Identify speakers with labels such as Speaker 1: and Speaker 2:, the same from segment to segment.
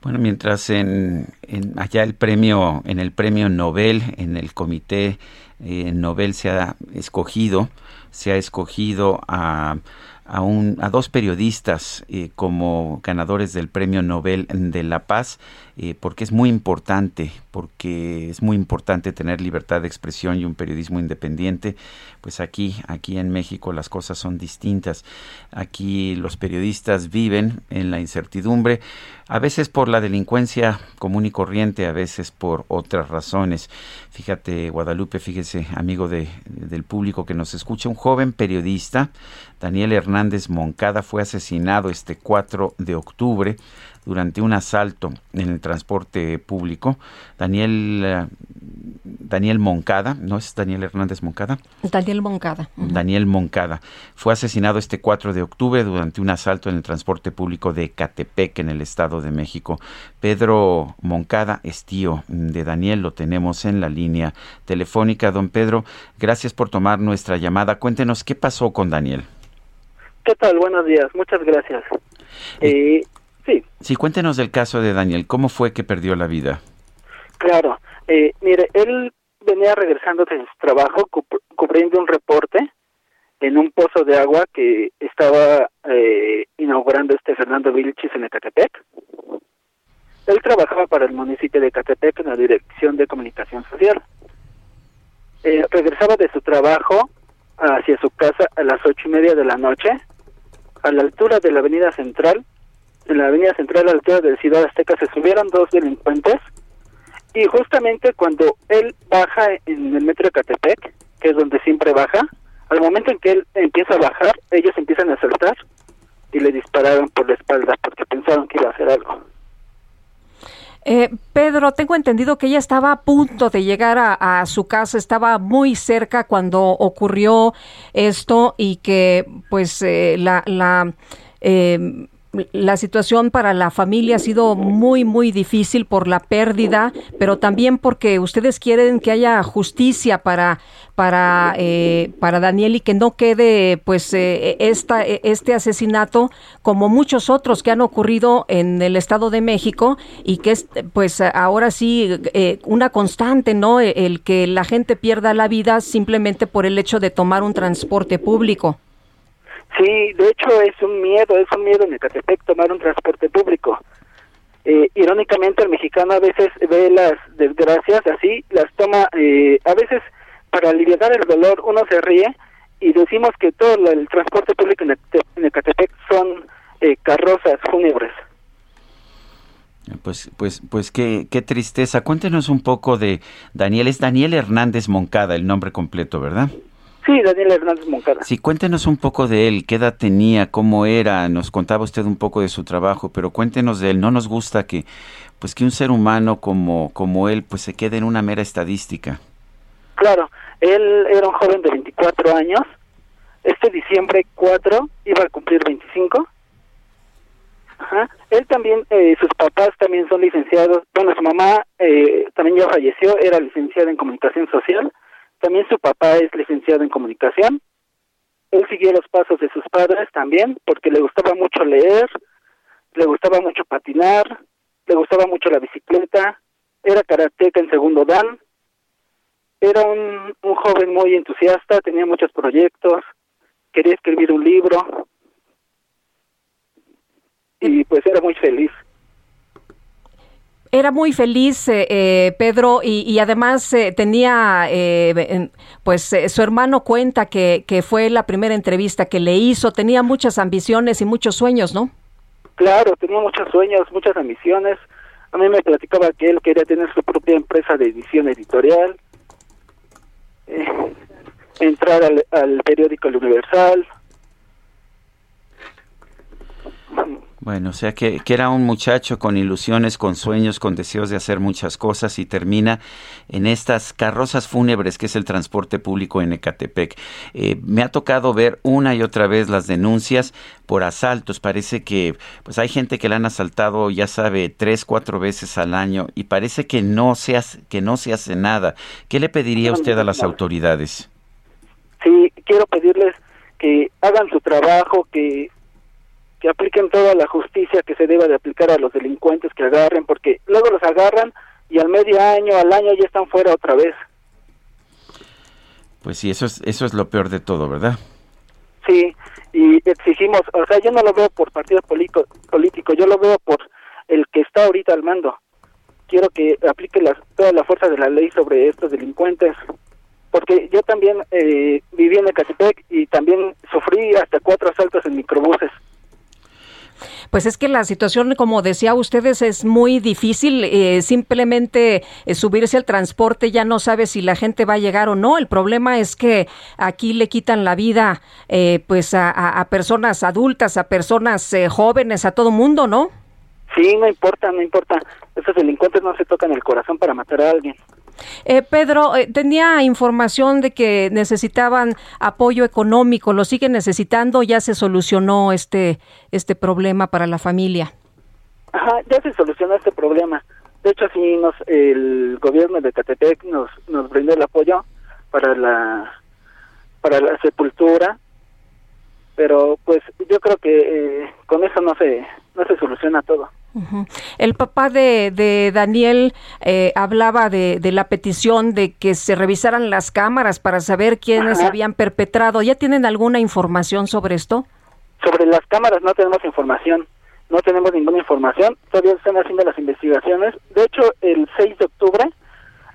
Speaker 1: Bueno, mientras en, allá el premio, en el premio Nobel, en el comité eh, Nobel se ha escogido, se ha escogido a a, un, a dos periodistas eh, como ganadores del Premio Nobel de la Paz, eh, porque es muy importante, porque es muy importante tener libertad de expresión y un periodismo independiente. Pues aquí, aquí en México las cosas son distintas. Aquí los periodistas viven en la incertidumbre, a veces por la delincuencia común y corriente, a veces por otras razones. Fíjate, Guadalupe, fíjese, amigo de, del público que nos escucha, un joven periodista, Daniel Hernández Moncada, fue asesinado este 4 de octubre durante un asalto en el transporte público. Daniel, eh, Daniel Moncada, ¿no es Daniel Hernández Moncada?
Speaker 2: Daniel Moncada.
Speaker 1: Daniel Moncada. Fue asesinado este 4 de octubre durante un asalto en el transporte público de Catepec, en el Estado de México. Pedro Moncada es tío de Daniel, lo tenemos en la línea telefónica. Don Pedro, gracias por tomar nuestra llamada. Cuéntenos qué pasó con Daniel.
Speaker 3: ¿Qué tal? Buenos días, muchas gracias. Eh, Sí.
Speaker 1: Sí, cuéntenos del caso de Daniel. ¿Cómo fue que perdió la vida?
Speaker 3: Claro. Eh, mire, él venía regresando de su trabajo cubriendo un reporte en un pozo de agua que estaba eh, inaugurando este Fernando Vilchis en Ecatepec. Él trabajaba para el municipio de Ecatepec en la Dirección de Comunicación Social. Eh, regresaba de su trabajo hacia su casa a las ocho y media de la noche, a la altura de la Avenida Central, en la avenida central a la altura de Ciudad Azteca se subieron dos delincuentes y justamente cuando él baja en el metro de Catepec, que es donde siempre baja, al momento en que él empieza a bajar, ellos empiezan a saltar y le dispararon por la espalda porque pensaron que iba a hacer algo.
Speaker 2: Eh, Pedro, tengo entendido que ella estaba a punto de llegar a, su casa, estaba muy cerca cuando ocurrió esto y que pues eh, la, la eh, la situación para la familia ha sido muy, muy difícil por la pérdida, pero también porque ustedes quieren que haya justicia para, para, eh, para Daniel y que no quede pues eh, esta, este asesinato como muchos otros que han ocurrido en el Estado de México y que es pues ahora sí eh, una constante, ¿no? El que la gente pierda la vida simplemente por el hecho de tomar un transporte público.
Speaker 3: Sí, de hecho es un miedo, es un miedo en Ecatepec tomar un transporte público. Eh, irónicamente el mexicano a veces ve las desgracias así, las toma, eh, a veces para aliviar el dolor uno se ríe y decimos que todo el transporte público en Ecatepec son eh, carrozas fúnebres.
Speaker 1: Pues, pues, pues qué, qué tristeza. Cuéntenos un poco de Daniel. Es Daniel Hernández Moncada, el nombre completo, ¿verdad?
Speaker 3: Sí, Daniel Hernández Moncada.
Speaker 1: Sí, cuéntenos un poco de él, qué edad tenía, cómo era, nos contaba usted un poco de su trabajo, pero cuéntenos de él. No nos gusta que, pues, que un ser humano como, como él, pues, se quede en una mera estadística.
Speaker 3: Claro, él era un joven de 24 años. Este diciembre 4 iba a cumplir 25. Ajá. Él también, eh, sus papás también son licenciados. Bueno, su mamá eh, también ya falleció, era licenciada en comunicación social también su papá es licenciado en comunicación. Él siguió los pasos de sus padres también porque le gustaba mucho leer, le gustaba mucho patinar, le gustaba mucho la bicicleta, era karateca en segundo dan, era un, un joven muy entusiasta, tenía muchos proyectos, quería escribir un libro. Y pues era muy feliz
Speaker 2: era muy feliz eh, eh, Pedro y, además eh, tenía pues su hermano cuenta que, que fue la primera entrevista que le hizo. Tenía muchas ambiciones y muchos sueños no
Speaker 3: claro tenía muchos sueños muchas ambiciones. A mí me platicaba que él quería tener su propia empresa de edición editorial entrar al, al periódico El Universal
Speaker 1: Bueno, o sea que, era un muchacho con ilusiones, con sueños, con deseos de hacer muchas cosas y termina en estas carrozas fúnebres que es el transporte público en Ecatepec. Eh, me ha tocado ver una y otra vez las denuncias por asaltos. Parece que pues hay gente que la han asaltado, ya sabe, tres, cuatro veces al año y parece que no se hace, que no se hace nada. ¿Qué le pediría usted a las autoridades?
Speaker 3: Sí, quiero pedirles que hagan su trabajo, que que apliquen toda la justicia que se deba de aplicar a los delincuentes que agarren, porque luego los agarran y al medio año, al año ya están fuera otra vez.
Speaker 1: Pues sí, eso es, eso es lo peor de todo, ¿verdad?
Speaker 3: Sí, y exigimos, o sea, yo no lo veo por partido político, político yo lo veo por el que está ahorita al mando. Quiero que aplique las, toda la fuerza de la ley sobre estos delincuentes, porque yo también eh, viví en Ecatepec y también sufrí hasta cuatro asaltos en microbuses.
Speaker 2: Pues es que la situación, como decía ustedes, es muy difícil. Eh, simplemente eh, subirse al transporte ya no sabe si la gente va a llegar o no. El problema es que aquí le quitan la vida, eh, pues a, personas adultas, a personas jóvenes, a todo mundo, ¿no?
Speaker 3: Sí, no importa, no importa. Esos delincuentes no se tocan el corazón para matar a alguien.
Speaker 2: Eh, Pedro, eh, tenía información de que necesitaban apoyo económico, ¿lo siguen necesitando? ¿Ya se solucionó este, este problema para la familia?
Speaker 3: Ajá, ya se solucionó este problema. De hecho, sí, nos, el gobierno de Catepec nos, nos brindó el apoyo para la, para la sepultura, pero pues yo creo que eh, con eso no se, no se soluciona todo.
Speaker 2: El papá de, Daniel eh, hablaba de, la petición de que se revisaran las cámaras para saber quiénes habían perpetrado. ¿Ya tienen alguna información sobre esto?
Speaker 3: Sobre las cámaras no tenemos información. No tenemos ninguna información. Todavía están haciendo las investigaciones. De hecho, el 6 de octubre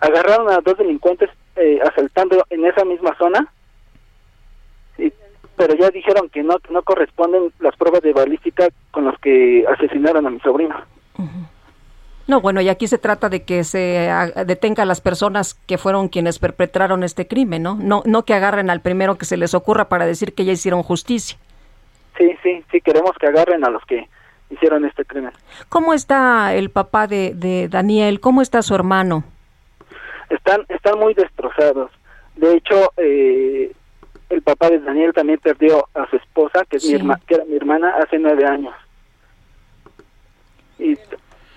Speaker 3: agarraron a dos delincuentes eh, asaltando en esa misma zona pero ya dijeron que no, no corresponden las pruebas de balística con los que asesinaron a mi sobrino.
Speaker 2: No, bueno, y aquí se trata de que se detenga a las personas que fueron quienes perpetraron este crimen, ¿no? No, no que agarren al primero que se les ocurra para decir que ya hicieron justicia.
Speaker 3: Sí, sí, sí, queremos que agarren a los que hicieron este crimen.
Speaker 2: ¿Cómo está el papá de, de Daniel? ¿Cómo está su hermano?
Speaker 3: Están, están muy destrozados. De hecho, eh, el papá de Daniel también perdió a su esposa, que, es mi que era mi hermana, hace nueve años. Y,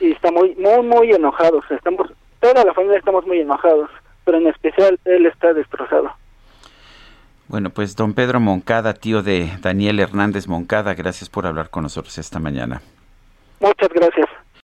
Speaker 3: y está muy, muy, muy enojados. Estamos, toda la familia estamos muy enojados, pero en especial él está destrozado.
Speaker 1: Bueno, pues don Pedro Moncada, tío de Daniel Hernández Moncada, gracias por hablar con nosotros esta mañana.
Speaker 3: Muchas gracias.